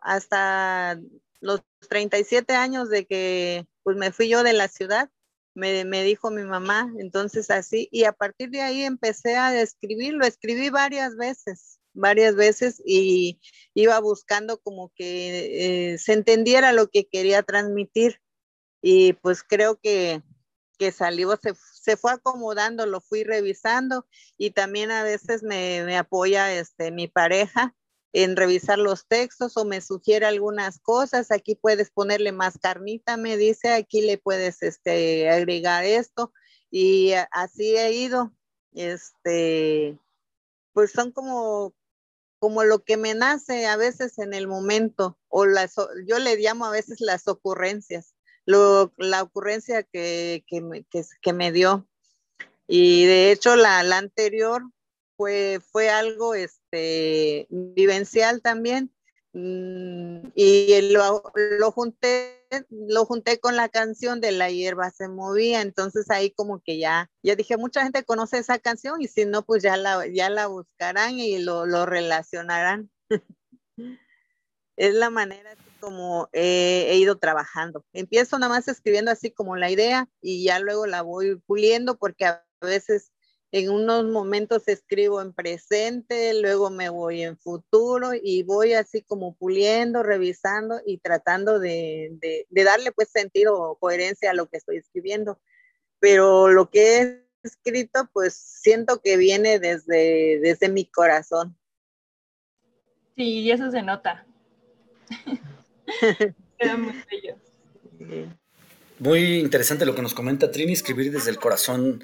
hasta los 37 años de que pues me fui yo de la ciudad, me, me, dijo mi mamá, entonces así, y a partir de ahí empecé a escribir, lo escribí varias veces, varias veces y iba buscando como que eh, se entendiera lo que quería transmitir y pues creo que, que salió, se, se, fue acomodando, lo fui revisando y también a veces me, me apoya este, mi pareja en revisar los textos o me sugiere algunas cosas, aquí puedes ponerle más carnita, me dice, aquí le puedes este, agregar esto y así he ido, este, pues son como, como lo que me nace a veces en el momento, o las, yo le llamo a veces las ocurrencias, lo, la ocurrencia que, que, que me dio. Y de hecho la, la anterior fue, fue algo este, vivencial también. Mm, y lo, lo, junté, lo junté con la canción de La hierba se movía, entonces ahí como que ya, ya dije, mucha gente conoce esa canción y si no, pues ya la, ya la buscarán y lo, lo relacionarán. es la manera como he ido trabajando. Empiezo nada más escribiendo así como la idea y ya luego la voy puliendo porque a veces en unos momentos escribo en presente, luego me voy en futuro y voy así como puliendo, revisando y tratando de, de, darle pues sentido o coherencia a lo que estoy escribiendo. Pero lo que he escrito pues siento que viene desde, desde mi corazón. Sí, y eso se nota. Muy interesante lo que nos comenta Trini, escribir desde el corazón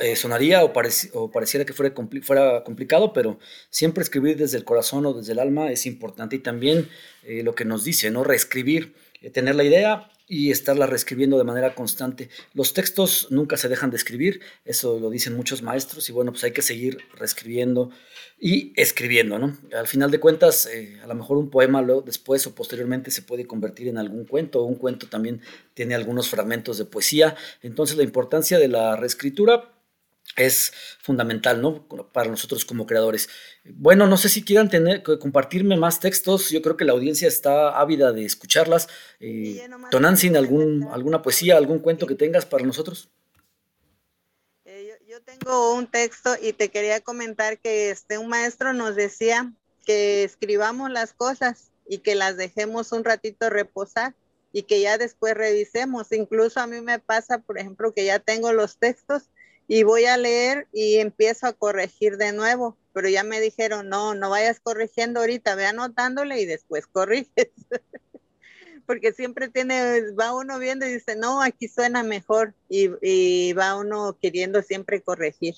eh, sonaría o, o, pareciera que fuera, complicado, pero siempre escribir desde el corazón o desde el alma es importante y también eh, lo que nos dice, ¿no? Reescribir, eh, tener la idea y estarla reescribiendo de manera constante. Los textos nunca se dejan de escribir, eso lo dicen muchos maestros y bueno, pues hay que seguir reescribiendo y escribiendo, ¿no? Al final de cuentas, a lo mejor un poema luego, después o posteriormente se puede convertir en algún cuento, un cuento también tiene algunos fragmentos de poesía, entonces la importancia de la reescritura es fundamental, ¿no? Para nosotros como creadores. Bueno, no sé si quieran tener, compartirme más textos. Yo creo que la audiencia está ávida de escucharlas. Eh, Tonantzin, algún, ¿alguna poesía, algún cuento que tengas para nosotros? Eh, yo, tengo un texto y te quería comentar que este, un maestro nos decía que escribamos las cosas y que las dejemos un ratito reposar y que ya después revisemos. Incluso a mí me pasa, por ejemplo, que ya tengo los textos y voy a leer y empiezo a corregir de nuevo, pero ya me dijeron, no, no vayas corrigiendo ahorita, ve anotándole y después corriges. Porque siempre tiene, va uno viendo y dice, no, aquí suena mejor y, va uno queriendo siempre corregir.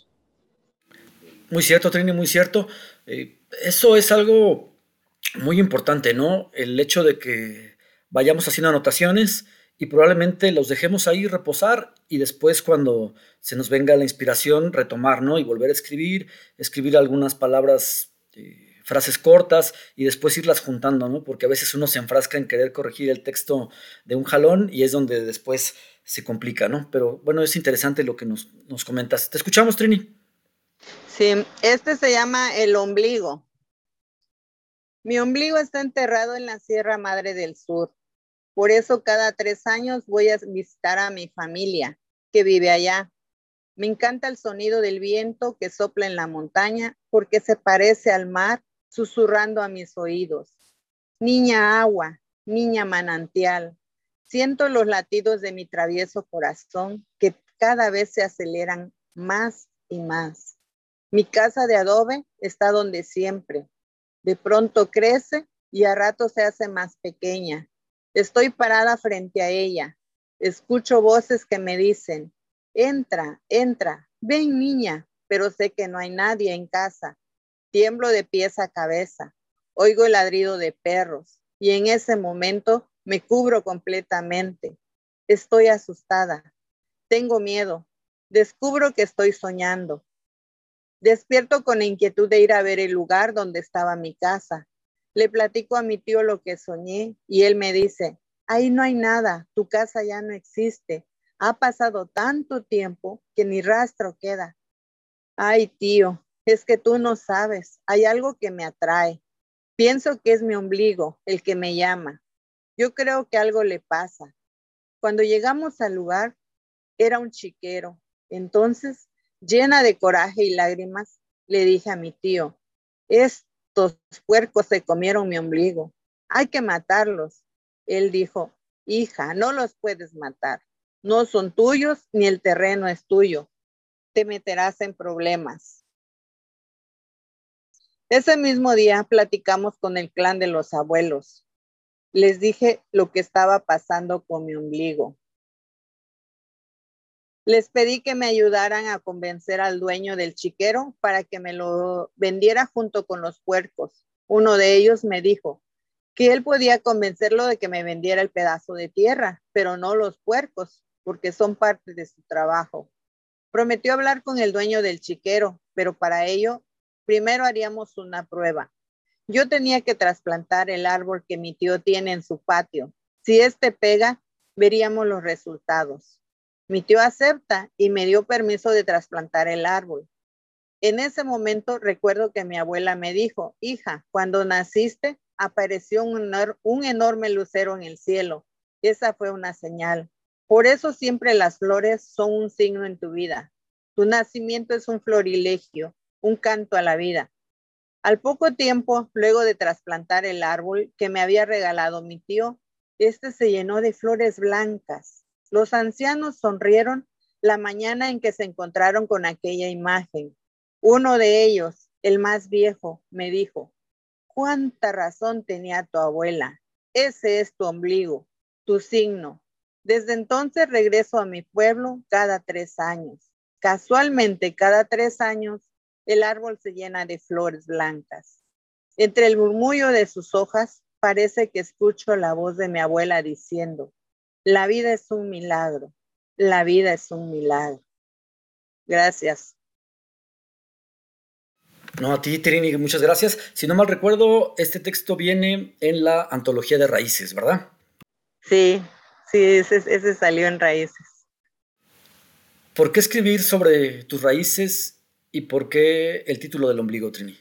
Muy cierto, Trini, muy cierto. Eh, eso es algo muy importante, ¿no? El hecho de que vayamos haciendo anotaciones y probablemente los dejemos ahí reposar y después cuando se nos venga la inspiración retomar, ¿no? Y volver a escribir, escribir algunas palabras, eh, frases cortas y después irlas juntando, ¿no? Porque a veces uno se enfrasca en querer corregir el texto de un jalón y es donde después se complica, ¿no? Pero bueno, es interesante lo que nos, nos comentas. Te escuchamos, Trini. Sí, este se llama el ombligo. Mi ombligo está enterrado en la Sierra Madre del Sur por eso cada tres años voy a visitar a mi familia que vive allá. Me encanta el sonido del viento que sopla en la montaña porque se parece al mar susurrando a mis oídos. Niña agua, niña manantial, siento los latidos de mi travieso corazón que cada vez se aceleran más y más. Mi casa de adobe está donde siempre. De pronto crece y a rato se hace más pequeña Estoy parada frente a ella. Escucho voces que me dicen, entra, entra, ven niña, pero sé que no hay nadie en casa. Tiemblo de pies a cabeza. Oigo el ladrido de perros y en ese momento me cubro completamente. Estoy asustada. Tengo miedo. Descubro que estoy soñando. Despierto con la inquietud de ir a ver el lugar donde estaba mi casa. Le platico a mi tío lo que soñé y él me dice, ahí no hay nada, tu casa ya no existe. Ha pasado tanto tiempo que ni rastro queda. Ay, tío, es que tú no sabes, hay algo que me atrae. Pienso que es mi ombligo el que me llama. Yo creo que algo le pasa. Cuando llegamos al lugar, era un chiquero. Entonces, llena de coraje y lágrimas, le dije a mi tío, estos puercos se comieron mi ombligo. Hay que matarlos. Él dijo, hija, no los puedes matar. No son tuyos ni el terreno es tuyo. Te meterás en problemas. Ese mismo día platicamos con el clan de los abuelos. Les dije lo que estaba pasando con mi ombligo. Les pedí que me ayudaran a convencer al dueño del chiquero para que me lo vendiera junto con los puercos. Uno de ellos me dijo que él podía convencerlo de que me vendiera el pedazo de tierra, pero no los puercos, porque son parte de su trabajo. Prometió hablar con el dueño del chiquero, pero para ello primero haríamos una prueba. Yo tenía que trasplantar el árbol que mi tío tiene en su patio. Si este pega, veríamos los resultados. Mi tío acepta y me dio permiso de trasplantar el árbol. En ese momento recuerdo que mi abuela me dijo, hija, cuando naciste apareció un, enorme lucero en el cielo. Esa fue una señal. Por eso siempre las flores son un signo en tu vida. Tu nacimiento es un florilegio, un canto a la vida. Al poco tiempo, luego de trasplantar el árbol que me había regalado mi tío, este se llenó de flores blancas. Los ancianos sonrieron la mañana en que se encontraron con aquella imagen. Uno de ellos, el más viejo, me dijo, cuánta razón tenía tu abuela. Ese es tu ombligo, tu signo, desde entonces regreso a mi pueblo cada tres años. Casualmente, cada tres años, el árbol se llena de flores blancas. Entre el murmullo de sus hojas, parece que escucho la voz de mi abuela diciendo, la vida es un milagro, la vida es un milagro. Gracias. No, a ti, Trini, muchas gracias. Si no mal recuerdo, este texto viene en la antología de raíces, ¿verdad? Sí, Sí, ese, salió en raíces. ¿Por qué escribir sobre tus raíces y por qué el título del ombligo, Trini?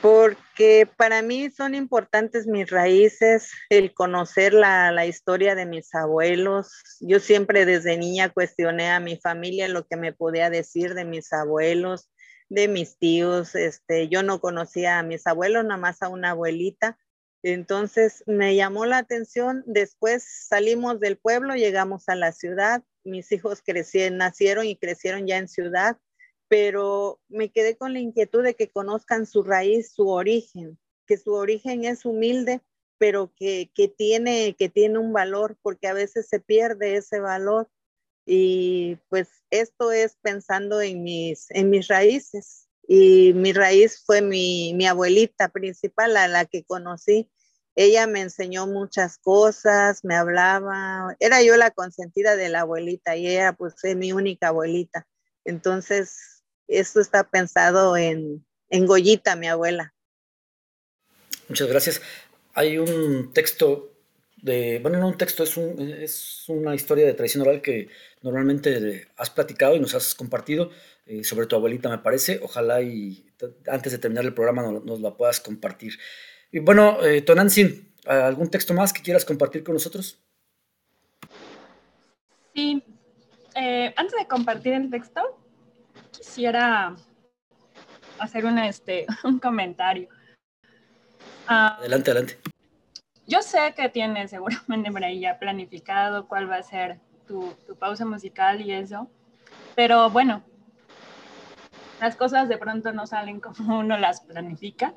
Porque para mí son importantes mis raíces, el conocer la, la, historia de mis abuelos. Yo siempre desde niña cuestioné a mi familia lo que me podía decir de mis abuelos, de mis tíos. Este, yo no conocía a mis abuelos, nada más a una abuelita, entonces me llamó la atención, después salimos del pueblo, llegamos a la ciudad, mis hijos crecieron, nacieron y crecieron ya en ciudad, pero me quedé con la inquietud de que conozcan su raíz, su origen, que su origen es humilde, pero que, tiene, que tiene un valor, porque a veces se pierde ese valor. Y pues esto es pensando en mis, en mis raíces y mi raíz fue mi, mi abuelita principal, a la que conocí. Ella me enseñó muchas cosas, me hablaba, era yo la consentida de la abuelita y ella pues fue mi única abuelita. Entonces, esto está pensado en, en Goyita, mi abuela. Muchas gracias. Hay un texto de, bueno, no un texto, es, un, es una historia de tradición oral que normalmente has platicado y nos has compartido eh, sobre tu abuelita, me parece. Ojalá y antes de terminar el programa nos, la puedas compartir. Y bueno, eh, Tonantzin, ¿algún texto más que quieras compartir con nosotros? Sí, eh, antes de compartir el texto, quisiera hacer una, este, un comentario. Ah, adelante, adelante. Yo sé que tienes seguramente por ahí ya planificado cuál va a ser tu, tu pausa musical y eso, pero bueno, las cosas de pronto no salen como uno las planifica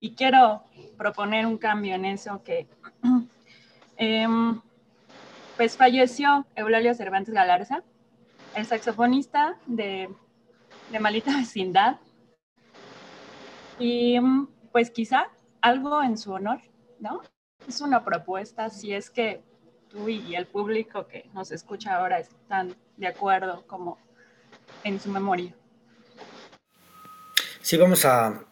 y quiero proponer un cambio en eso que em, pues falleció Eulalio Cervantes Galarza, el saxofonista de, de Malita Vecindad y pues quizá algo en su honor, ¿no? Es una propuesta, si es que tú y el público que nos escucha ahora están de acuerdo como en su memoria. Sí, vamos a,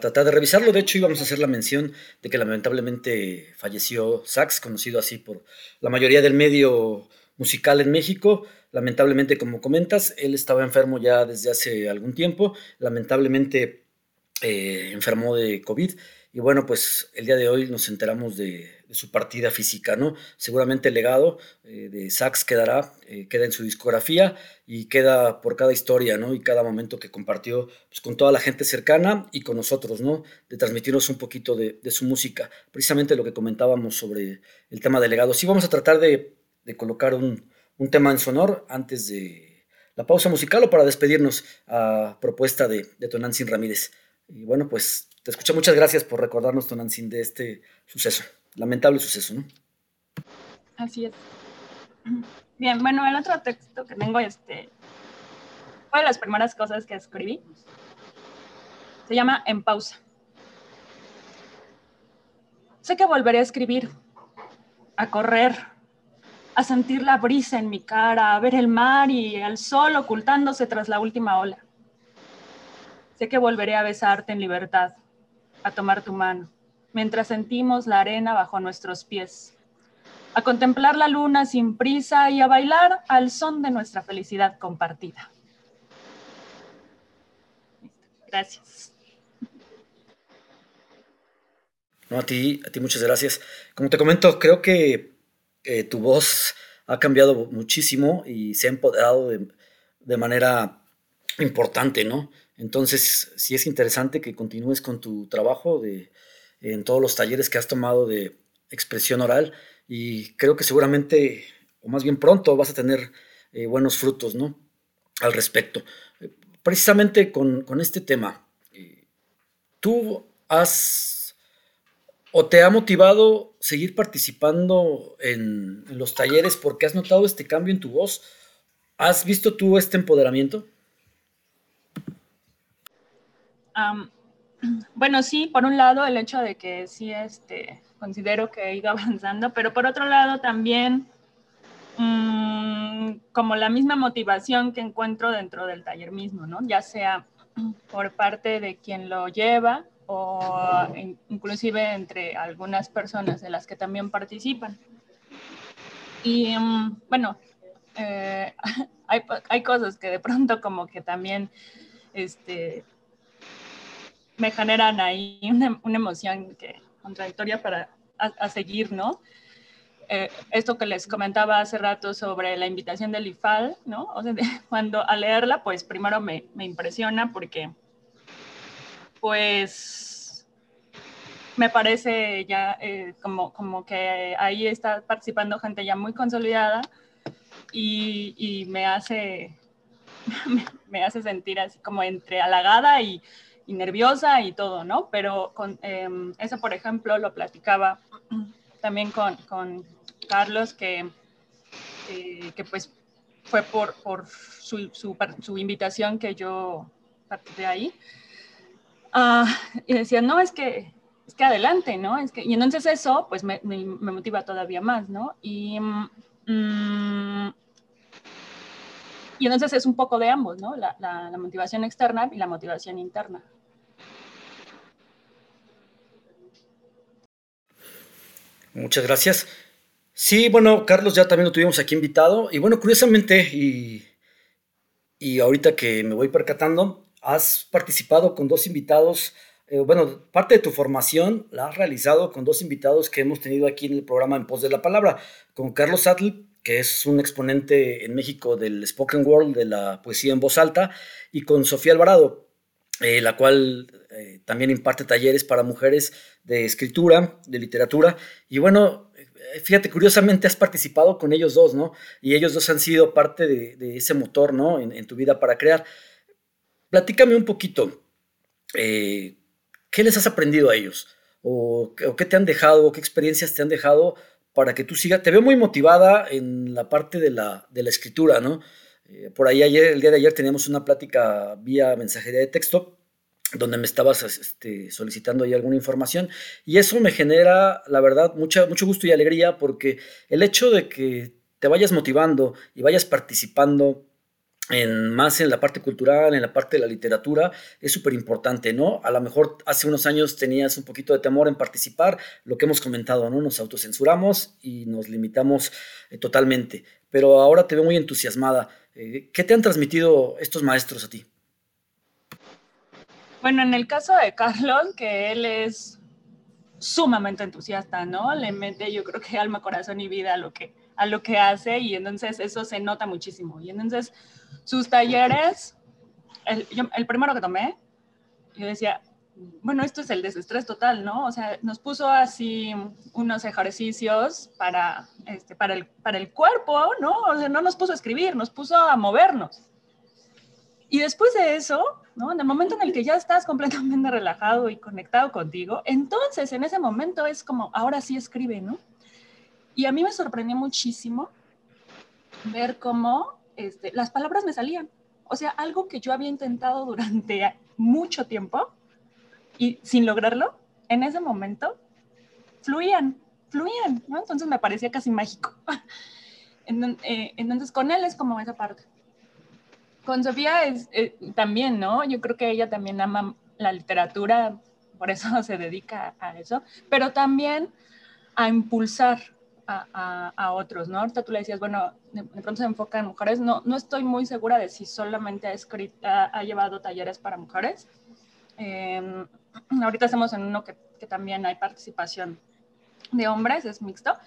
tratar de revisarlo. De hecho, íbamos a hacer la mención de que lamentablemente falleció Sax, conocido así por la mayoría del medio musical en México. Lamentablemente, como comentas, él estaba enfermo ya desde hace algún tiempo. Lamentablemente eh, enfermó de COVID y bueno, pues el día de hoy nos enteramos de, su partida física, ¿no? Seguramente el legado eh, de Sax quedará, eh, queda en su discografía y queda por cada historia, ¿no? Y cada momento que compartió pues, con toda la gente cercana y con nosotros, ¿no? De transmitirnos un poquito de, su música. Precisamente lo que comentábamos sobre el tema del legado. Sí, vamos a tratar de, colocar un, tema en sonor antes de la pausa musical o para despedirnos a propuesta de, de Tonantzin Ramírez. Y bueno, pues te escucho. Muchas gracias por recordarnos, Tonantzin, de este suceso, lamentable suceso, ¿no? Así es. Bien, bueno, el otro texto que tengo, este, fue de las primeras cosas que escribí. Se llama En pausa. Sé que volveré a escribir, a correr, a sentir la brisa en mi cara, a ver el mar y el sol ocultándose tras la última ola. Sé que volveré a besarte en libertad, a tomar tu mano, mientras sentimos la arena bajo nuestros pies, a contemplar la luna sin prisa y a bailar al son de nuestra felicidad compartida. Gracias. No, a ti, a ti muchas gracias. Como te comento, creo que eh, tu voz ha cambiado muchísimo y se ha empoderado de, manera importante, ¿no? Entonces, sí es interesante que continúes con tu trabajo de, en todos los talleres que has tomado de expresión oral y creo que seguramente, o más bien pronto, vas a tener eh, buenos frutos, ¿no? Al respecto. Precisamente con, este tema, eh, ¿tú has o te ha motivado seguir participando en, los talleres porque has notado este cambio en tu voz? ¿Has visto tú este empoderamiento? bueno, sí, por un lado el hecho de que sí este, considero que he ido avanzando, pero por otro lado también mm, como la misma motivación que encuentro dentro del taller mismo, ¿no? Ya sea por parte de quien lo lleva o inclusive entre algunas personas de las que también participan. Y mm, bueno, eh, hay, hay, cosas que de pronto como que también este, me generan ahí una, una emoción que, contradictoria para a, seguir, ¿no? Eh, esto que les comentaba hace rato sobre la invitación del IFAL, ¿no? O sea, cuando a leerla, pues primero me, me impresiona porque, pues, me parece ya eh, como, como que ahí está participando gente ya muy consolidada y, y me hace me, hace sentir así como entre halagada y, nerviosa y todo, ¿no? Pero con em, eso, por ejemplo, lo platicaba también con, con Carlos, que, eh, que pues fue por, por su, su, su, invitación que yo partí de ahí. Uh, y decía, no, es que, es que adelante, ¿no? Es que, y entonces eso, pues me, me, me motiva todavía más, ¿no? Y, mm, y entonces es un poco de ambos, ¿no? La, la, la motivación externa y la motivación interna. Muchas gracias. Sí, bueno, Carlos ya también lo tuvimos aquí invitado. Y bueno, curiosamente, y, y ahorita que me voy percatando, has participado con dos invitados. Eh, bueno, parte de tu formación la has realizado con dos invitados que hemos tenido aquí en el programa En Pos de la Palabra, con Carlos Atl, que es un exponente en México del spoken word, de la poesía en voz alta, y con Sofía Alvarado, eh, la cual eh, también imparte talleres para mujeres de escritura, de literatura. Y bueno, fíjate, curiosamente has participado con ellos dos, ¿no? Y ellos dos han sido parte de, ese motor, ¿no? En, tu vida para crear. Platícame un poquito, ¿qué les has aprendido a ellos? ¿O, qué te han dejado? ¿Qué experiencias te han dejado para que tú sigas? Te veo muy motivada en la parte de la, de la escritura, ¿no? Eh, por ahí ayer, el día de ayer teníamos una plática vía mensajería de texto donde me estabas este, solicitando ahí alguna información y eso me genera, la verdad, mucha, mucho gusto y alegría porque el hecho de que te vayas motivando y vayas participando en, más en la parte cultural, en la parte de la literatura, es súper importante, ¿no? A lo mejor hace unos años tenías un poquito de temor en participar, lo que hemos comentado, ¿no? Nos autocensuramos y nos limitamos eh, totalmente, pero ahora te veo muy entusiasmada. Eh, ¿Qué te han transmitido estos maestros a ti? Bueno, en el caso de Carlos, que él es sumamente entusiasta, ¿no? Le mete, yo creo que alma, corazón y vida a lo que, a lo que hace y entonces eso se nota muchísimo. Y entonces sus talleres, el, el primero que tomé, yo decía, bueno, esto es el desestrés total, ¿no? O sea, nos puso así unos ejercicios para, este, para, el, para el cuerpo, ¿no? O sea, no nos puso a escribir, nos puso a movernos. Y después de eso, ¿no? En el momento en el que ya estás completamente relajado y conectado contigo, entonces en ese momento es como, ahora sí escribe, ¿no? Y a mí me sorprendió muchísimo ver cómo este, las palabras me salían. O sea, algo que yo había intentado durante mucho tiempo, y sin lograrlo, en ese momento fluían, fluían, ¿no? Entonces me parecía casi mágico. Eh, entonces con él es como esa parte. Con Sofía es eh, también, ¿no? Yo creo que ella también ama la literatura, por eso se dedica a eso, pero también a impulsar a, a, otros, ¿no? Ahorita tú le decías, bueno, de, pronto se enfoca en mujeres, no, no estoy muy segura de si solamente ha, escrito, ha, llevado talleres para mujeres. Eh, ahorita estamos en uno que, también hay participación de hombres, es mixto,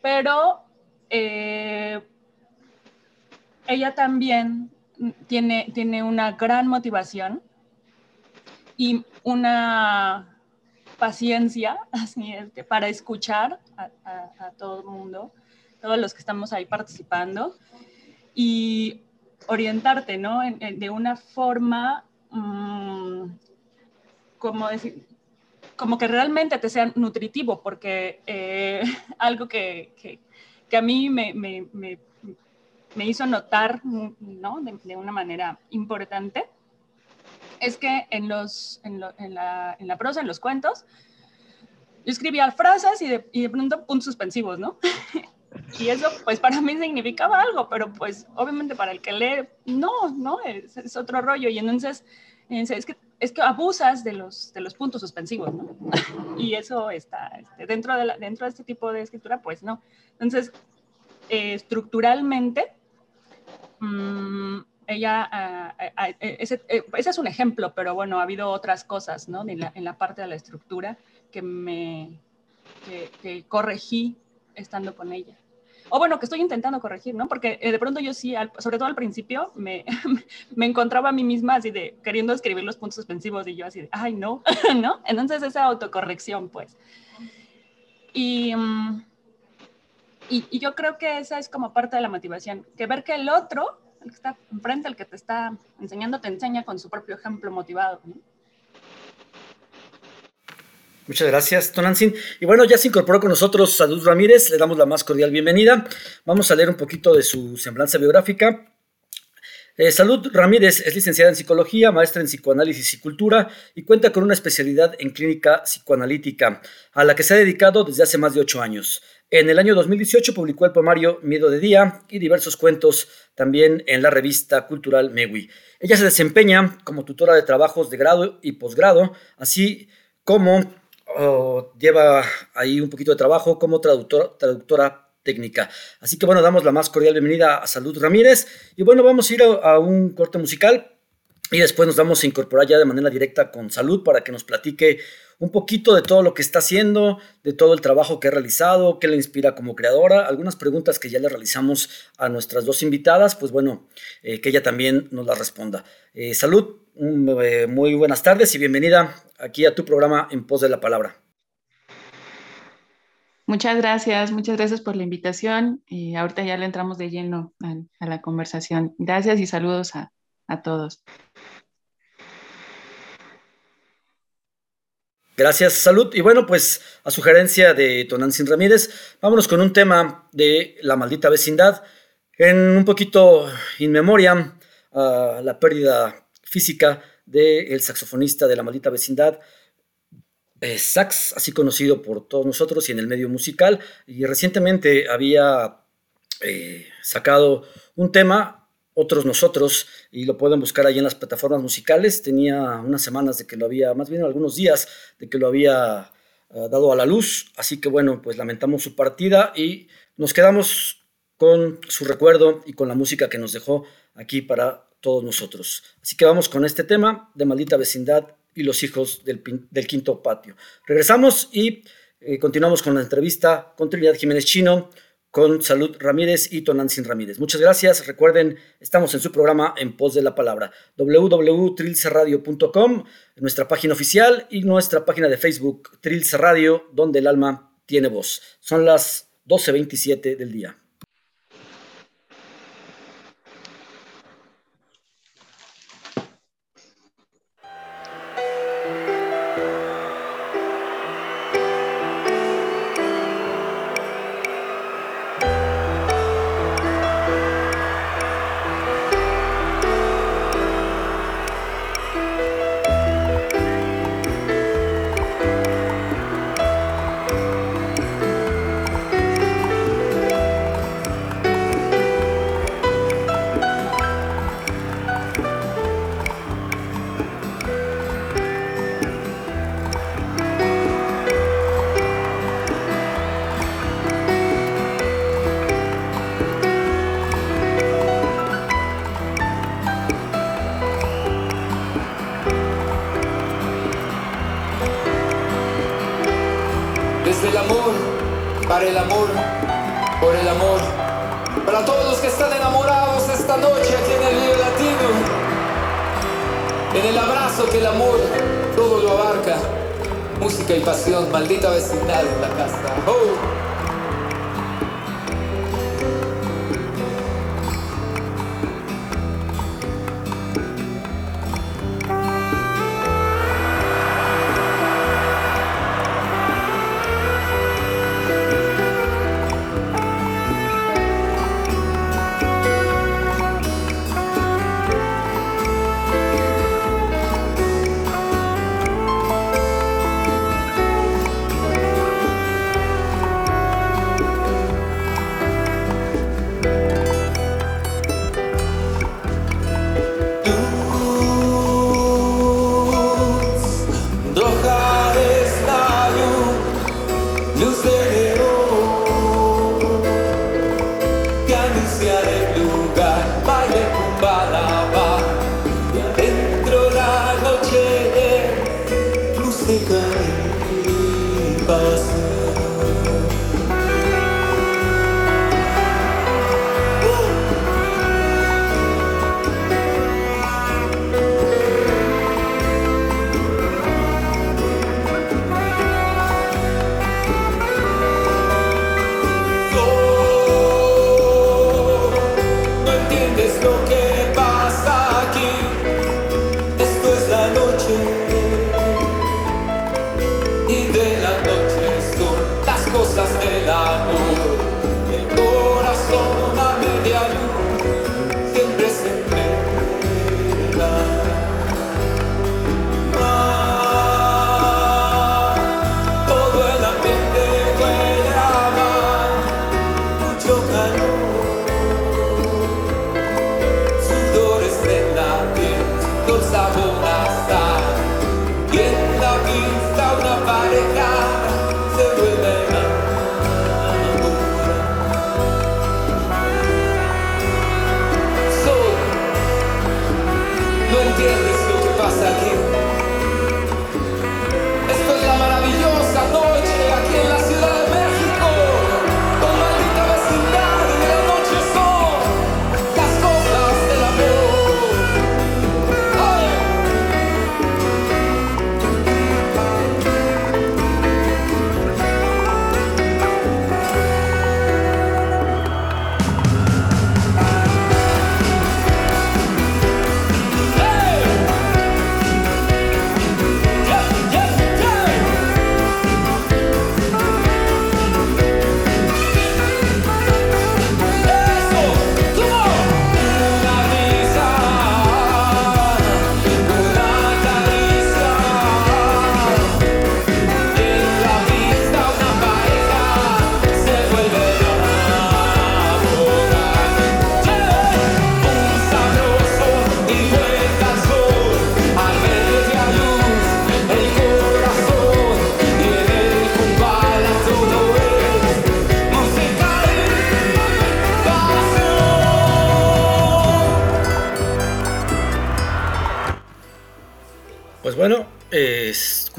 pero eh, ella también tiene, tiene una gran motivación y una paciencia así para escuchar a, todo el mundo, todos los que estamos ahí participando y orientarte, ¿no? de una forma mm, como decir, como que realmente te sea nutritivo, porque eh, algo que, que, a mí me, me, me, hizo notar ¿no? de, una manera importante es que en, los, en, en, la, en, la, prosa, en los cuentos, yo escribía frases y de, y de pronto puntos suspensivos, ¿no? y eso pues para mí significaba algo, pero pues obviamente para el que lee, no, no, es, es otro rollo. Y entonces, es que es que abusas de los, de los puntos suspensivos, ¿no? y eso está este, dentro, de dentro de este tipo de escritura, pues no. Entonces, eh, estructuralmente, mm, ella, ah, ah, ah, eh, ese, eh, ese, es un ejemplo, pero bueno, ha habido otras cosas, ¿no? En la, en la parte de la estructura que me que corregí estando con ella o bueno, que estoy intentando corregir, ¿no? Porque eh, de pronto yo sí, sobre todo al principio, me, me, encontraba a mí misma así de queriendo escribir los puntos suspensivos y yo así de, ay, no, ¿no? Entonces esa autocorrección, pues. Y, mm, y, y, yo creo que esa es como parte de la motivación, que ver que el otro, el que está enfrente, el que te está enseñando, te enseña con su propio ejemplo motivado, ¿no? Muchas gracias, Tonantzin. Y bueno, ya se incorporó con nosotros Salud Ramírez, le damos la más cordial bienvenida. Vamos a leer un poquito de su semblanza biográfica. Eh, Salud Ramírez es licenciada en psicología, maestra en psicoanálisis y cultura y cuenta con una especialidad en clínica psicoanalítica, a la que se ha dedicado desde hace más de ocho años. En el año 2018 publicó el poemario Miedo de Día y diversos cuentos también en la revista cultural Mewi. Ella se desempeña como tutora de trabajos de grado y posgrado, así como lleva ahí un poquito de trabajo como traductor, traductora técnica. Así que bueno, damos la más cordial bienvenida a Salud Ramírez y bueno, vamos a ir a, un corte musical y después nos vamos a incorporar ya de manera directa con Salud para que nos platique un poquito de todo lo que está haciendo, de todo el trabajo que ha realizado, qué le inspira como creadora, algunas preguntas que ya le realizamos a nuestras dos invitadas, pues bueno, eh, que ella también nos las responda. Eh, salud, eh, muy buenas tardes y bienvenida aquí a tu programa En Pos de la Palabra. Muchas gracias, muchas gracias por la invitación. Y ahorita ya le entramos de lleno a, la conversación. Gracias y saludos a, a todos. Gracias, salud. Y bueno, pues a sugerencia de Tonantzin Ramírez, vámonos con un tema de la maldita vecindad. En un poquito in memoria, a la pérdida física del saxofonista de la maldita vecindad, eh, Sax, así conocido por todos nosotros y en el medio musical. Y recientemente había eh, sacado un tema otros nosotros, y lo pueden buscar ahí en las plataformas musicales. Tenía unas semanas de que lo había, más bien algunos días de que lo había eh, dado a la luz, así que bueno, pues lamentamos su partida y nos quedamos con su recuerdo y con la música que nos dejó aquí para todos nosotros. Así que vamos con este tema de Maldita Vecindad y los hijos del, quinto patio. Regresamos y eh, continuamos con la entrevista con Trinidad Jiménez Chino, con Salud Ramírez y Tonantzin Ramírez. Muchas gracias. Recuerden, estamos en su programa En Pos de la Palabra, www.trilcerradio.com, nuestra página oficial y nuestra página de Facebook, Trilce Radio, donde el alma tiene voz. Son las 12.27 del día.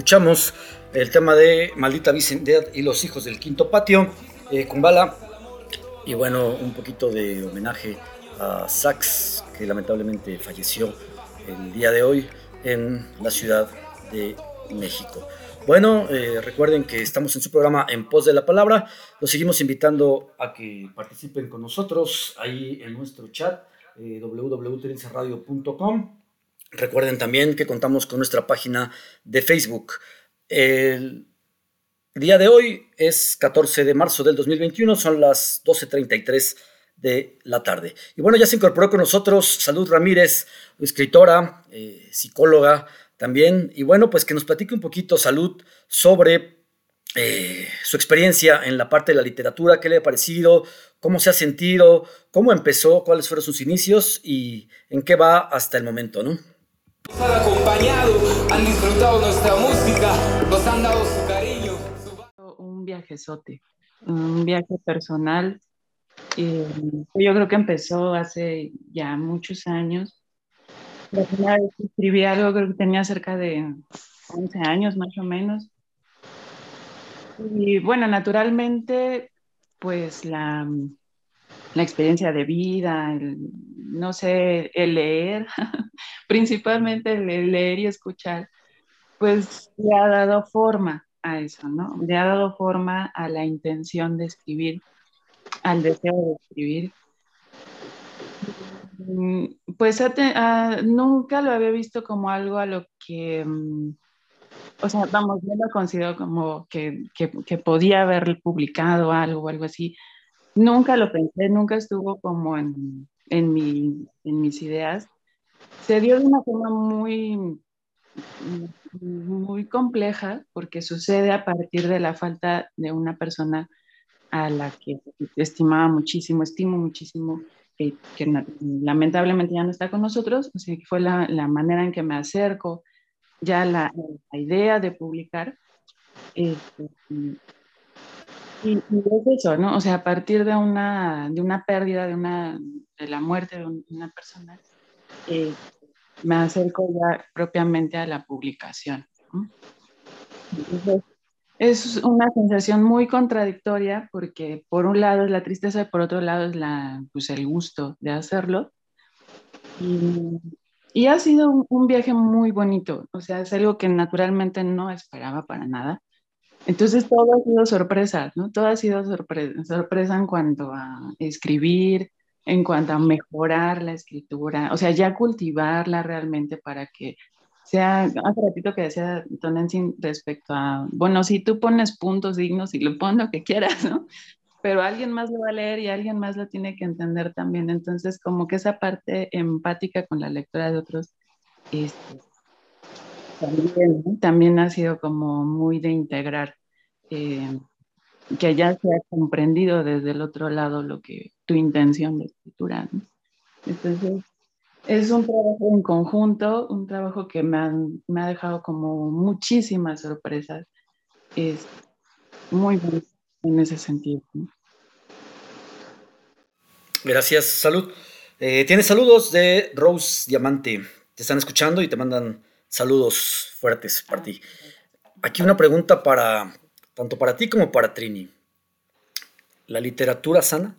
Escuchamos el tema de Maldita Vecindad y los hijos del quinto patio eh, con bala. Y bueno, un poquito de homenaje a Sax, que lamentablemente falleció el día de hoy en la Ciudad de México. Bueno, eh, recuerden que estamos en su programa En Pos de la Palabra. Los seguimos invitando a que participen con nosotros ahí en nuestro chat eh, Recuerden también que contamos con nuestra página de Facebook. El día de hoy es 14 de marzo del 2021, son las 12.33 de la tarde. Y bueno, ya se incorporó con nosotros Salud Ramírez, escritora, eh, psicóloga también. Y bueno, pues que nos platique un poquito, Salud, sobre eh, su experiencia en la parte de la literatura, qué le ha parecido, cómo se ha sentido, cómo empezó, cuáles fueron sus inicios y en qué va hasta el momento, ¿no? Nos han acompañado, han disfrutado nuestra música, nos han dado su cariño. Un viajezote, un viaje personal. Eh, yo creo que empezó hace ya muchos años. La primera vez que escribí algo creo que tenía cerca de 11 años más o menos. Y bueno, naturalmente, pues la, la experiencia de vida, el, no sé, el leer, principalmente el leer y escuchar, pues le ha dado forma a eso, ¿no? Le ha dado forma a la intención de escribir, al deseo de escribir. Mm, pues nunca lo había visto como algo a lo que, mm, o sea, vamos, yo lo considero como que, que, que podía haber publicado algo o algo así, Nunca lo pensé, nunca estuvo como en, en, mi, en mis ideas. Se dio de una forma muy, muy compleja porque sucede a partir de la falta de una persona a la que estimaba muchísimo, estimo muchísimo, que, lamentablemente ya no está con nosotros, sea, que fue la, la manera en que me acerco ya la, la idea de publicar. Este, y, es eso, ¿no? O sea, a partir de una, de una pérdida, de, una, de la muerte de una persona, eh, me acerco ya propiamente a la publicación. es una sensación muy contradictoria porque por un lado es la tristeza y por otro lado es la, pues el gusto de hacerlo. Y, y ha sido un, viaje muy bonito, o sea, es algo que naturalmente no esperaba para nada. Entonces todo ha sido sorpresa, ¿no? Todo ha sido sorpresa, en cuanto a escribir, en cuanto a mejorar la escritura, o sea, ya cultivarla realmente para que sea, hace ratito que decía Tonensin respecto a, bueno, si tú pones puntos dignos y lo pones lo que quieras, ¿no? Pero alguien más lo va a leer y alguien más lo tiene que entender también. Entonces, como que esa parte empática con la lectura de otros, este, también, también ha sido como muy de integrar, eh, que ya se ha comprendido desde el otro lado lo que tu intención de escritura. Entonces, es un trabajo en conjunto, un trabajo que me, me ha dejado como muchísimas sorpresas. Es muy bueno en ese sentido. Gracias, salud. Eh, Tienes saludos de Rose Diamante. Te están escuchando y te mandan Saludos fuertes para ti. Aquí una pregunta para tanto para ti como para Trini. ¿La literatura sana?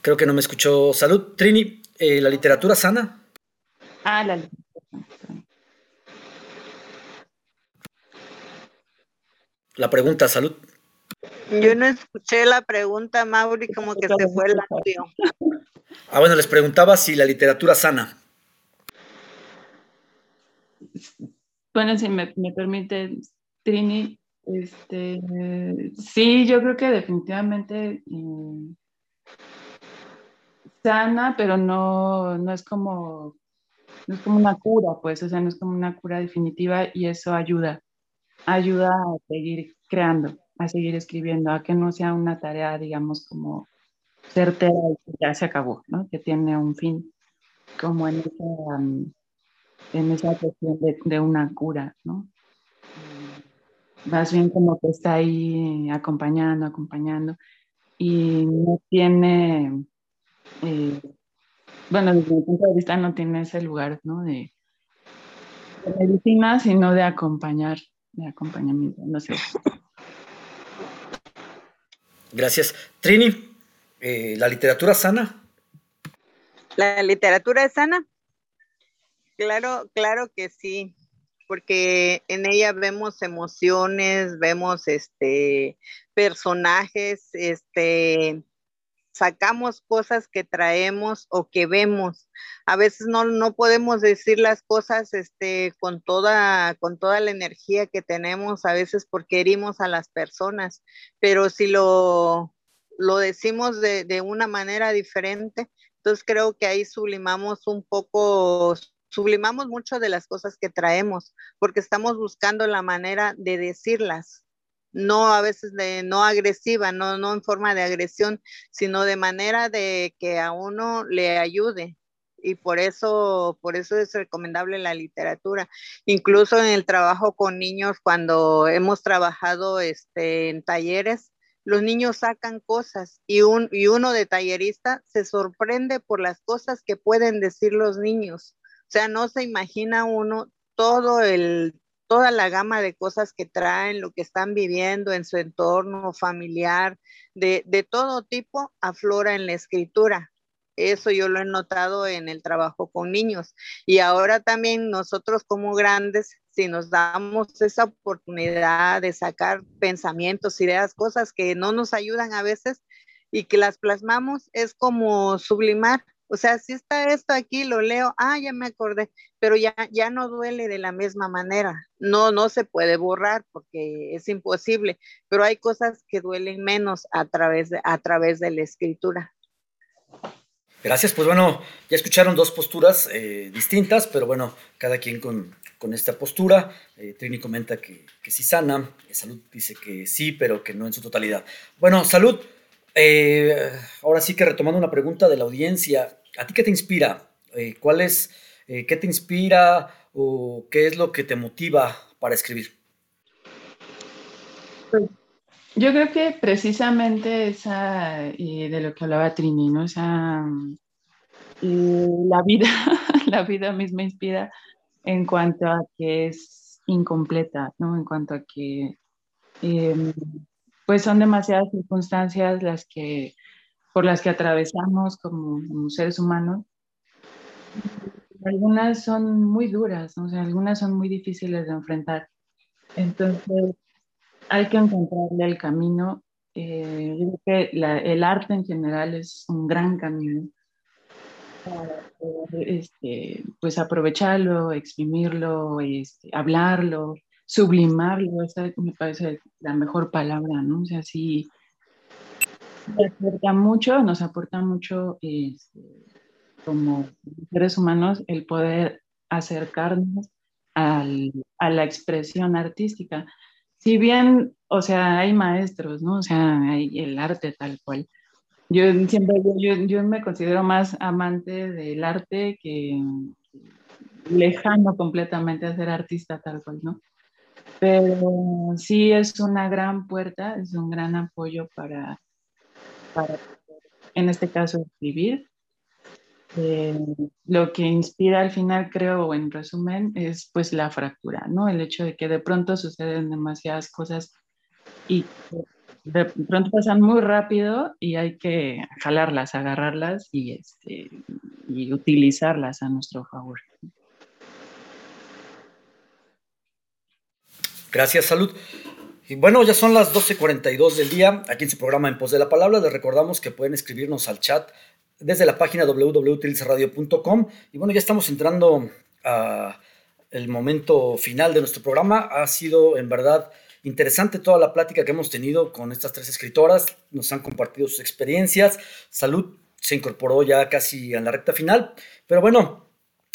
Creo que no me escuchó. Salud, Trini. Eh, ¿La literatura sana? Ah, la La pregunta, salud. Yo no escuché la pregunta, Mauri, como que se fue el audio. Ah, bueno, les preguntaba si la literatura sana. Bueno, si me, permite, Trini, este, sí, yo creo que definitivamente mm, sana, pero no, no es como no es como una cura, pues, o sea, no es como una cura definitiva y eso ayuda, ayuda a seguir creando, a seguir escribiendo, a que no sea una tarea, digamos, como certera y que ya se acabó, ¿no? Que tiene un fin, como en esa, en esa cuestión de, una cura, ¿no? Más bien como que está ahí acompañando, acompañando, y no tiene, eh, bueno, desde mi punto de vista no tiene ese lugar, ¿no? De, medicina, sino de acompañar, de acompañamiento, no sé. Gracias. Trini, eh, ¿la literatura sana? ¿La literatura es sana? Claro, claro que sí, porque en ella vemos emociones, vemos este personajes, este sacamos cosas que traemos o que vemos. A veces no, no podemos decir las cosas este, con, toda, con toda la energía que tenemos, a veces porque herimos a las personas, pero si lo, lo decimos de, de una manera diferente, entonces creo que ahí sublimamos un poco, sublimamos mucho de las cosas que traemos, porque estamos buscando la manera de decirlas, no a veces de no agresiva, no, no en forma de agresión, sino de manera de que a uno le ayude. Y por eso, por eso es recomendable la literatura. Incluso en el trabajo con niños, cuando hemos trabajado este, en talleres, los niños sacan cosas y, un, y uno de tallerista se sorprende por las cosas que pueden decir los niños. O sea, no se imagina uno todo el, toda la gama de cosas que traen, lo que están viviendo en su entorno familiar, de, todo tipo, aflora en la escritura. Eso yo lo he notado en el trabajo con niños. Y ahora también nosotros como grandes si nos damos esa oportunidad de sacar pensamientos, ideas, cosas que no nos ayudan a veces y que las plasmamos, es como sublimar. O sea, si está esto aquí, lo leo, ah, ya me acordé, pero ya, ya no duele de la misma manera. No, no se puede borrar porque es imposible, pero hay cosas que duelen menos a través de, a través de la escritura. Gracias, pues bueno, ya escucharon dos posturas eh, distintas, pero bueno, cada quien con, con esta postura. Eh, Trini comenta que, que sí sana, Salud dice que sí, pero que no en su totalidad. Bueno, Salud, ahora sí que retomando una pregunta de la audiencia, ¿a ti qué te inspira? ¿Cuál es, qué te inspira o qué es lo que te motiva para escribir? Pues, yo creo que precisamente esa, de lo que hablaba Trini, ¿no? Esa, la vida, la vida misma inspira en cuanto a que es incompleta, ¿no? En cuanto a que, em, pues son demasiadas circunstancias las que, por las que atravesamos como, seres humanos. Algunas son muy duras, o sea, algunas son muy difíciles de enfrentar. Entonces, hay que encontrarle el camino. Eh, yo creo que el arte en general es un gran camino este, pues aprovecharlo, exprimirlo, este, hablarlo, sublimarlo, esa me parece la mejor palabra, ¿no? O sea, sí, nos aporta mucho, nos aporta mucho este, como seres humanos el poder acercarnos al, a la expresión artística si bien, o sea, hay maestros, ¿no? O sea, hay el arte tal cual. Yo siempre, yo, yo me considero más amante del arte que lejano completamente a ser artista tal cual, ¿no? Pero sí es una gran puerta, es un gran apoyo para, para en este caso, escribir eh, lo que inspira al final, creo, en resumen, es pues la fractura, ¿no? El hecho de que de pronto suceden demasiadas cosas y de pronto pasan muy rápido y hay que jalarlas, agarrarlas y, este, y utilizarlas a nuestro favor. Gracias, salud. Y bueno, ya son las 12.42 del día, aquí en su programa En Pos de la Palabra. Les recordamos que pueden escribirnos al chat desde la página www.utilizaradio.com. Y bueno, ya estamos entrando a el momento final de nuestro programa. Ha sido en verdad interesante toda la plática que hemos tenido con estas tres escritoras. Nos han compartido sus experiencias. Salud se incorporó ya casi en la recta final. Pero bueno,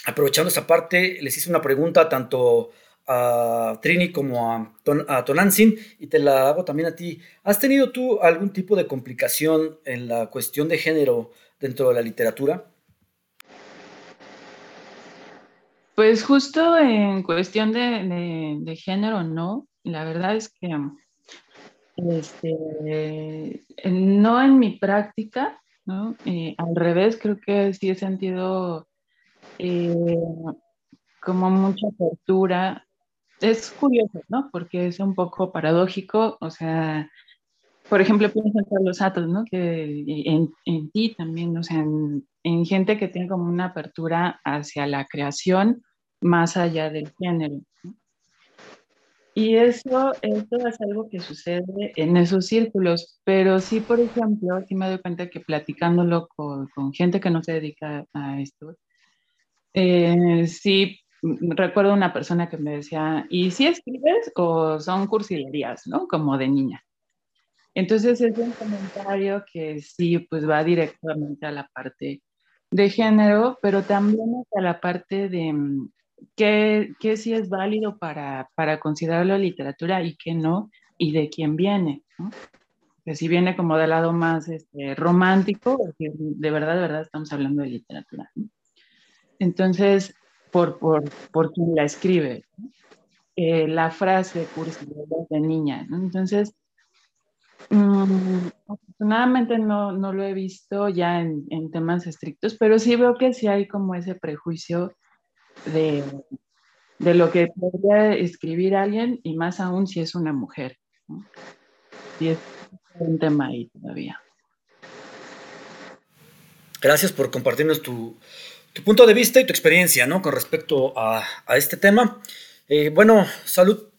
aprovechando esta parte, les hice una pregunta tanto a Trini como a, Tonantzin y te la hago también a ti. ¿Has tenido tú algún tipo de complicación en la cuestión de género dentro de la literatura? Pues justo en cuestión de, género, no. La verdad es que este, no en mi práctica, ¿no? Eh, al revés, creo que sí he sentido eh, como mucha apertura. Es curioso, ¿no? Porque es un poco paradójico, o sea, por ejemplo, pienso en Carlos Atos, ¿no? Que en, en ti también, o sea, en, en, gente que tiene como una apertura hacia la creación más allá del género. Y eso, eso es algo que sucede en esos círculos, pero sí, por ejemplo, sí me doy cuenta que platicándolo con, con gente que no se dedica a esto, eh, sí recuerdo una persona que me decía, ¿y si escribes o son cursilerías, ¿no? Como de niña. Entonces es un comentario que sí, pues va directamente a la parte de género, pero también a la parte de mm, qué, qué sí es válido para, para considerarlo literatura y qué no, y de quién viene. Que si viene como del lado más este, romántico, de verdad, de verdad estamos hablando de literatura. Entonces, por, por, por quien la escribe, eh, la frase cursilerías de niña, ¿no? Entonces, Mm, afortunadamente no, no, lo he visto ya en, en, temas estrictos, pero sí veo que sí hay como ese prejuicio de, de, lo que podría escribir alguien y más aún si es una mujer. Y es un tema ahí todavía. Gracias por compartirnos tu, tu, punto de vista y tu experiencia ¿no? con respecto a, a este tema. Eh, bueno, salud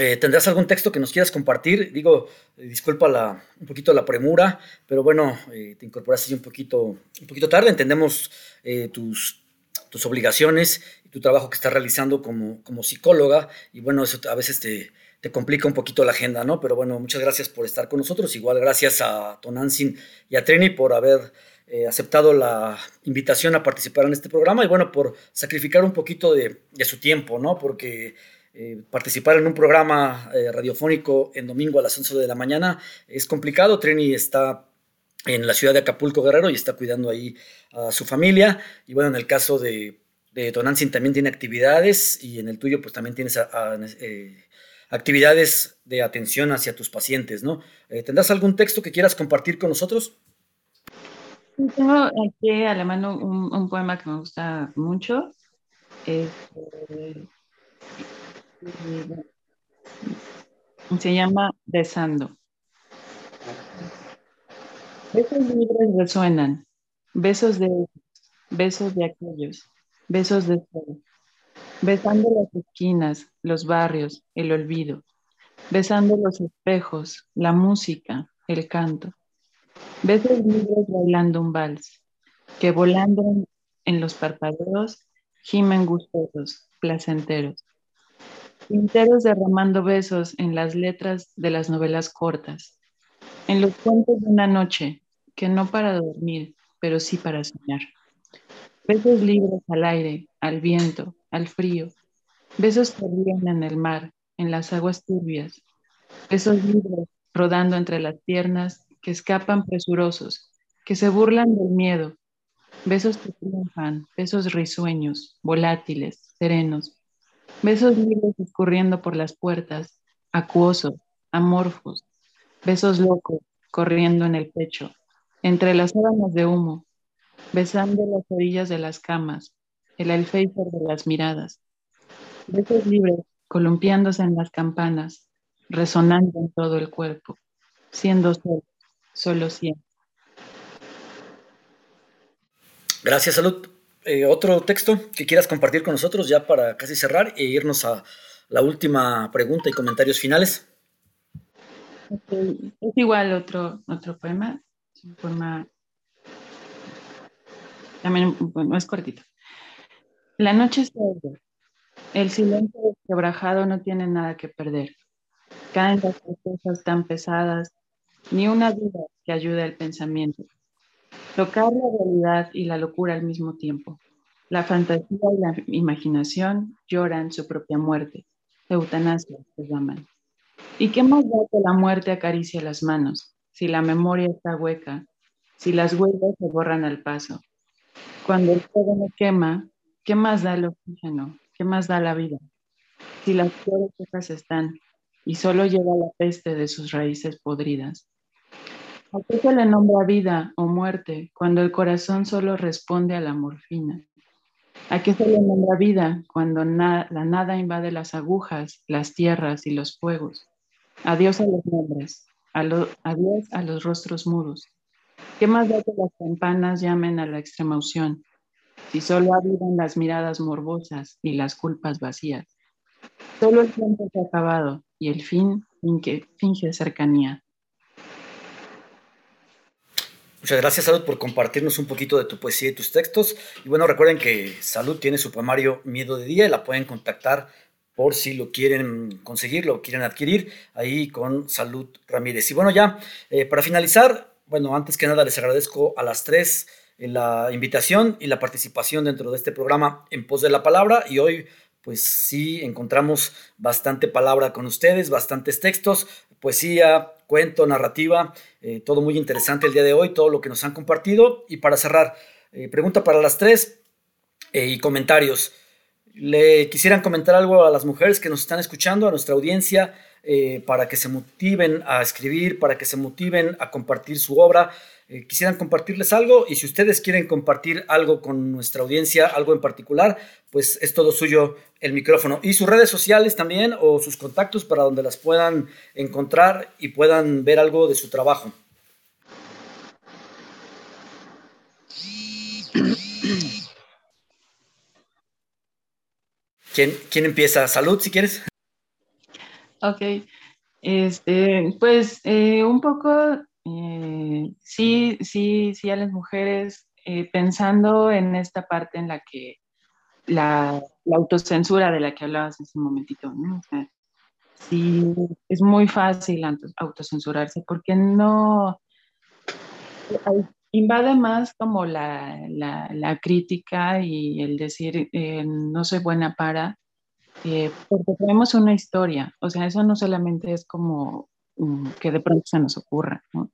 eh, ¿Tendrás algún texto que nos quieras compartir? Digo, eh, disculpa la, un poquito la premura, pero bueno, eh, te incorporaste un poquito, un poquito tarde. Entendemos tus, tus obligaciones y tu trabajo que estás realizando como, como psicóloga y bueno, eso a veces te, te, complica un poquito la agenda, ¿no? Pero bueno, muchas gracias por estar con nosotros. Igual gracias a Tonantzin y a Trini por haber aceptado la invitación a participar en este programa y bueno, por sacrificar un poquito de, su tiempo, ¿no? Porque eh, participar en un programa eh, radiofónico en domingo a las 11 de la mañana es complicado. Trini está en la ciudad de Acapulco Guerrero y está cuidando ahí a su familia. Y bueno, en el caso de, de Tonantzin también tiene actividades y en el tuyo pues también tienes eh, actividades de atención hacia tus pacientes, ¿no? ¿Tendrás algún texto que quieras compartir con nosotros? Tengo aquí a la mano un, poema que me gusta mucho. Este, se llama Besando. Besos libres resuenan, besos de besos de aquellos, besos de sol, besando las esquinas, los barrios, el olvido, besando los espejos, la música, el canto, besos libres bailando un vals, que volando en los parpadeos gimen gustosos, placenteros Pinteros derramando besos en las letras de las novelas cortas, en los cuentos de una noche, que no para dormir, pero sí para soñar. Besos libres al aire, al viento, al frío. Besos que ríen en el mar, en las aguas turbias. Besos libres rodando entre las piernas, que escapan presurosos, que se burlan del miedo. Besos que triunfan, besos risueños, volátiles, serenos, Besos libres escurriendo por las puertas, acuosos, amorfos, besos locos corriendo en el pecho, entre las sábanas de humo, besando las orillas de las camas, el alféizar de las miradas. Besos libres columpiándose en las campanas, resonando en todo el cuerpo, siendo solo, solo siempre. Gracias, Salud. Eh, otro texto que quieras compartir con nosotros ya para casi cerrar e irnos a la última pregunta y comentarios finales. Es igual otro, otro poema, es un poema también no es cortito. La noche es. El silencio quebrajado no tiene nada que perder. Caen las cosas tan pesadas, ni una duda que ayude al pensamiento. Tocar la realidad y la locura al mismo tiempo. La fantasía y la imaginación lloran su propia muerte. Eutanasia se llaman. ¿Y qué más da que la muerte acaricie las manos? Si la memoria está hueca, si las huellas se borran al paso. Cuando el fuego quema, ¿qué más da el oxígeno? ¿Qué más da la vida? Si las flores están y solo llega la peste de sus raíces podridas. ¿A qué se le nombra vida o muerte cuando el corazón solo responde a la morfina? ¿A qué se le nombra vida cuando la nada invade las agujas, las tierras y los fuegos? Adiós a los nombres, adiós a los rostros mudos. ¿Qué más da que las campanas llamen a la extrema unción? Si solo avivan las miradas morbosas y las culpas vacías. Solo el tiempo se ha acabado y el fin finge cercanía. Muchas gracias, Salud, por compartirnos un poquito de tu poesía y tus textos. Y bueno, recuerden que Salud tiene su poemario Miedo de Día y la pueden contactar por si lo quieren conseguir, lo quieren adquirir, ahí con Salud Ramírez. Y bueno, ya eh, para finalizar, bueno, antes que nada les agradezco a las tres eh, la invitación y la participación dentro de este programa en pos de la palabra y hoy pues sí encontramos bastante palabra con ustedes, bastantes textos, poesía, cuento, narrativa, eh, todo muy interesante el día de hoy, todo lo que nos han compartido. Y para cerrar, eh, pregunta para las tres eh, y comentarios. ¿Le quisieran comentar algo a las mujeres que nos están escuchando, a nuestra audiencia, para que se motiven a escribir, para que se motiven a compartir su obra? Eh, quisieran compartirles algo y si ustedes quieren compartir algo con nuestra audiencia, algo en particular, pues es todo suyo el micrófono. Y sus redes sociales también o sus contactos para donde las puedan encontrar y puedan ver algo de su trabajo. ¿Quién, quién empieza? Salud, si quieres. Ok. Este, pues eh, un poco eh, sí, sí, sí a las mujeres, eh, pensando en esta parte en la que la, autocensura de la que hablabas hace un momentito, ¿no? sí, es muy fácil autocensurarse porque no invade más como la, la, crítica y el decir eh, no soy buena para, porque tenemos una historia, o sea, eso no solamente es como que de pronto se nos ocurra. ¿no?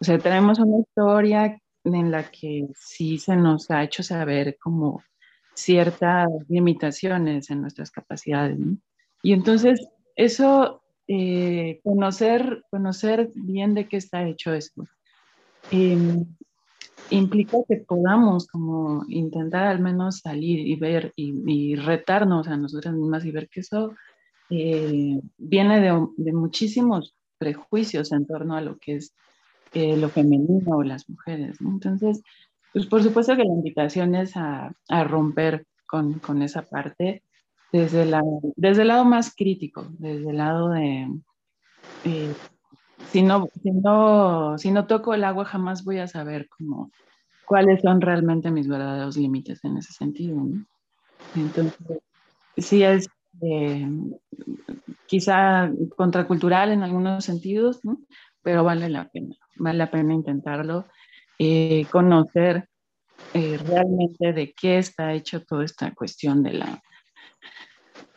O sea, tenemos una historia en la que sí se nos ha hecho saber como ciertas limitaciones en nuestras capacidades. ¿no? Y entonces eso, eh, conocer, conocer bien de qué está hecho esto, em, implica que podamos como intentar al menos salir y ver y, retarnos a nosotras mismas y ver que eso eh, viene de, de, muchísimos prejuicios en torno a lo que es eh, lo femenino o las mujeres. Entonces, pues por supuesto que la invitación es a, a romper con, con, esa parte desde, la, desde el lado más crítico, desde el lado de, eh, si, no, si, no, si no toco el agua jamás voy a saber cómo, cuáles son realmente mis verdaderos límites en ese sentido. Entonces, sí es eh, quizá contracultural en algunos sentidos, pero vale la pena, vale la pena intentarlo, eh, conocer eh, realmente de qué está hecho toda esta cuestión de la,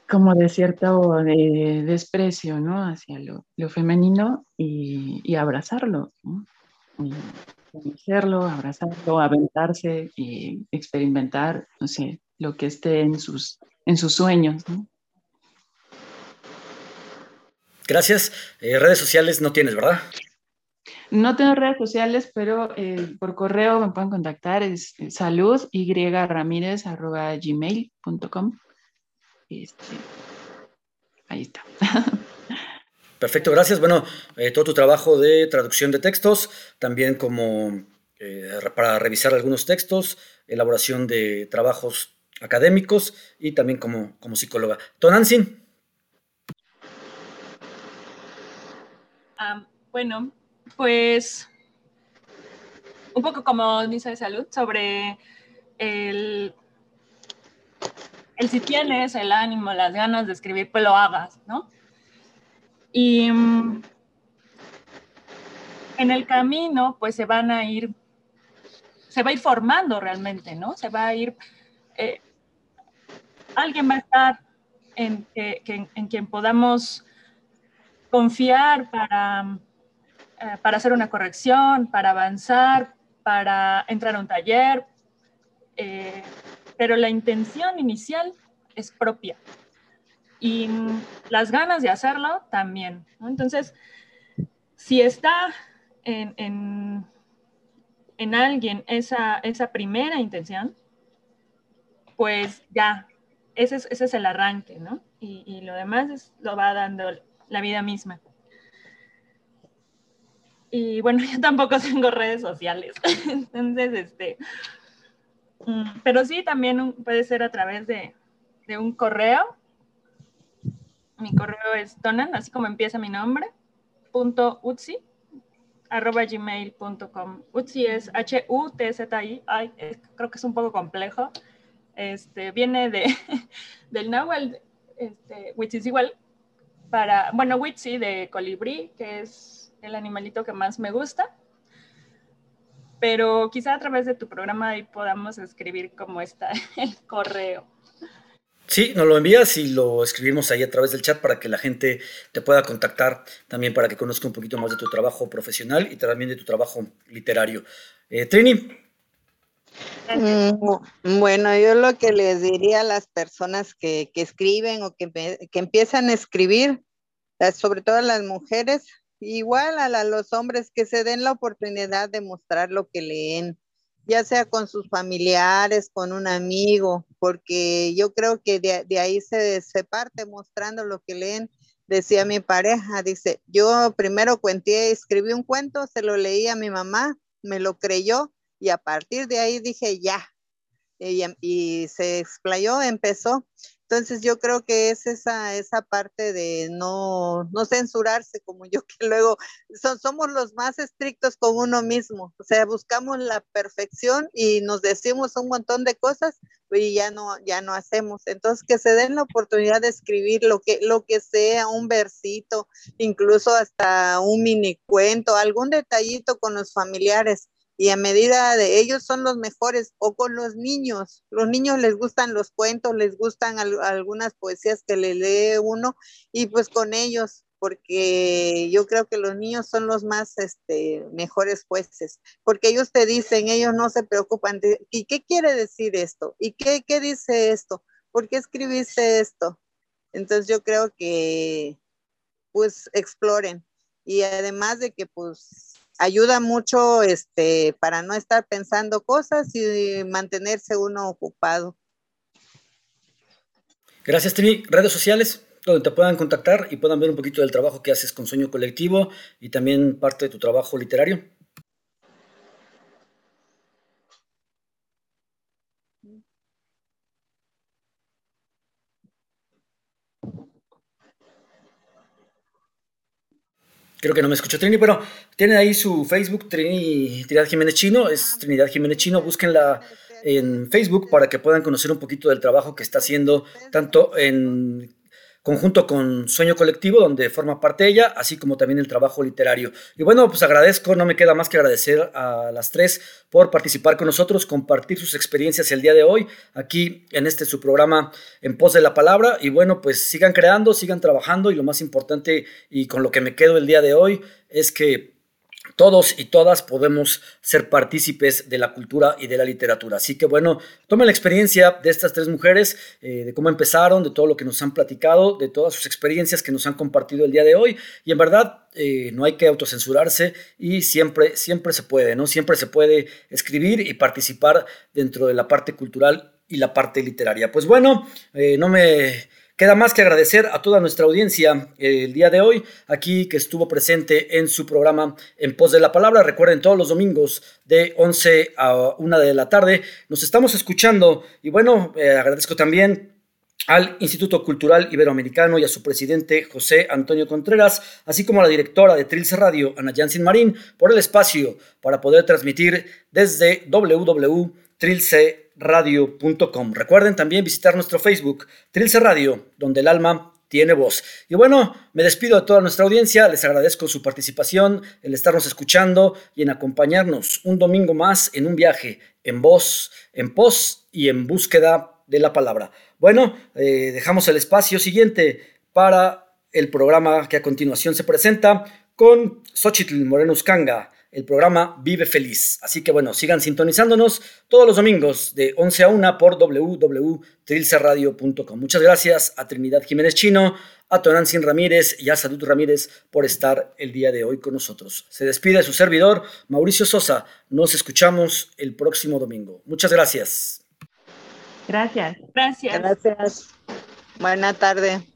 como de cierto de desprecio, ¿no? Hacia lo, femenino y, abrazarlo, Y conocerlo, abrazarlo, aventarse y experimentar, no lo que esté en sus, en sus sueños, ¿no? Gracias. Eh, redes sociales no tienes, ¿verdad? No tengo redes sociales, pero eh, por correo me pueden contactar. Es eh, salud y ramírez gmail.com. Este, ahí está. Perfecto, gracias. Bueno, todo tu trabajo de traducción de textos, también como para revisar algunos textos, elaboración de trabajos académicos y también como, como psicóloga. Tonancy. Bueno, pues un poco como misa de salud sobre el, el si tienes el ánimo, las ganas de escribir, pues lo hagas, ¿no? Y mm, en el camino, pues se van a ir, se va a ir formando realmente, ¿no? Se va a ir, eh, alguien va a estar en, en quien podamos confiar para, eh, para hacer una corrección, para avanzar, para entrar a un taller, eh, pero la intención inicial es propia. Y las ganas de hacerlo también. Entonces, si está en, en, alguien esa, esa primera intención, pues ya, ese es, ese es el arranque, ¿no? Y, y lo demás lo va dando la vida misma. Y bueno, yo tampoco tengo redes sociales. Entonces, este, mm, pero sí, también puede ser a través de, de un correo. Mi correo es tonan, así como empieza mi nombre, punto utsi, arroba gmail.com. Utsi es H-U-T-Z-I, creo que es un poco complejo. Este, viene de, del náhuatl, este, which is igual para, bueno, Witsi de colibrí, que es el animalito que más me gusta. Pero quizá a través de tu programa ahí podamos escribir cómo está el correo. Sí, nos lo envías y lo escribimos ahí a través del chat para que la gente te pueda contactar también para que conozca un poquito más de tu trabajo profesional y también de tu trabajo literario. Eh, Trini. Mm, bueno, yo lo que les diría a las personas que, escriben o que, que empiezan a escribir, sobre todo a las mujeres, igual a, los hombres que se den la oportunidad de mostrar lo que leen, ya sea con sus familiares, con un amigo, porque yo creo que de, ahí se, se parte mostrando lo que leen. Decía mi pareja, dice, yo primero cuenté, escribí un cuento, se lo leí a mi mamá, me lo creyó y a partir de ahí dije, ya, y, y, se explayó, empezó. Entonces yo creo que es esa, esa parte de no, no censurarse como yo, que luego somos los más estrictos con uno mismo. O sea, buscamos la perfección y nos decimos un montón de cosas y ya no, ya no hacemos. Entonces que se den la oportunidad de escribir lo que, lo que sea, un versito, incluso hasta un mini cuento, algún detallito con los familiares y a medida de ellos son los mejores o con los niños. Los niños les gustan los cuentos, les gustan algunas poesías que le lee uno y pues con ellos, porque yo creo que los niños son los más este, mejores jueces, porque ellos te dicen, ellos no se preocupan ¿y qué quiere decir esto? ¿Y qué, qué dice esto? ¿Por qué escribiste esto? Entonces yo creo que pues exploren y además de que pues ayuda mucho este, para no estar pensando cosas y mantenerse uno ocupado. Gracias, Trini. Redes sociales donde te puedan contactar y puedan ver un poquito del trabajo que haces con Sueño Colectivo y también parte de tu trabajo literario. Creo que no me escuchó Trini, pero tiene ahí su Facebook, Trinidad Jiménez Chino, es Trinidad Jiménez Chino, búsquenla en Facebook para que puedan conocer un poquito del trabajo que está haciendo tanto en conjunto con Sueño Colectivo, donde forma parte ella, así como también el trabajo literario. Y bueno, pues agradezco, no me queda más que agradecer a las tres por participar con nosotros, compartir sus experiencias el día de hoy, aquí en este su programa En Pos de la Palabra. Y bueno, pues sigan creando, sigan trabajando y lo más importante y con lo que me quedo el día de hoy es que todos y todas podemos ser partícipes de la cultura y de la literatura. Así que bueno, tomen la experiencia de estas tres mujeres, eh, de cómo empezaron, de todo lo que nos han platicado, de todas sus experiencias que nos han compartido el día de hoy. Y en verdad, eh, no hay que autocensurarse y siempre, siempre se puede, ¿no? Siempre se puede escribir y participar dentro de la parte cultural y la parte literaria. Pues bueno, eh, no me Queda más que agradecer a toda nuestra audiencia eh, el día de hoy, aquí que estuvo presente en su programa En Pos de la Palabra. Recuerden, todos los domingos de 11 a 1 de la tarde nos estamos escuchando. Y bueno, eh, agradezco también al Instituto Cultural Iberoamericano y a su presidente José Antonio Contreras, así como a la directora de Trilce Radio, Ana Jansin Marín, por el espacio para poder transmitir desde www.trilce radio.com. Recuerden también visitar nuestro Facebook, Trilce Radio, donde el alma tiene voz. Y bueno, me despido de toda nuestra audiencia, les agradezco su participación, el estarnos escuchando y en acompañarnos un domingo más en un viaje en voz, en pos y en búsqueda de la palabra. Bueno, eh, dejamos el espacio siguiente para el programa que a continuación se presenta con Xochitl Moreno Uscanga el programa Vive Feliz. Así que bueno, sigan sintonizándonos todos los domingos de 11 a 1 por www.trilcerradio.com. Muchas gracias a Trinidad Jiménez Chino, a Tonancin Ramírez y a Salud Ramírez por estar el día de hoy con nosotros. Se despide su servidor, Mauricio Sosa. Nos escuchamos el próximo domingo. Muchas gracias. Gracias. Gracias. Gracias. Buena tarde.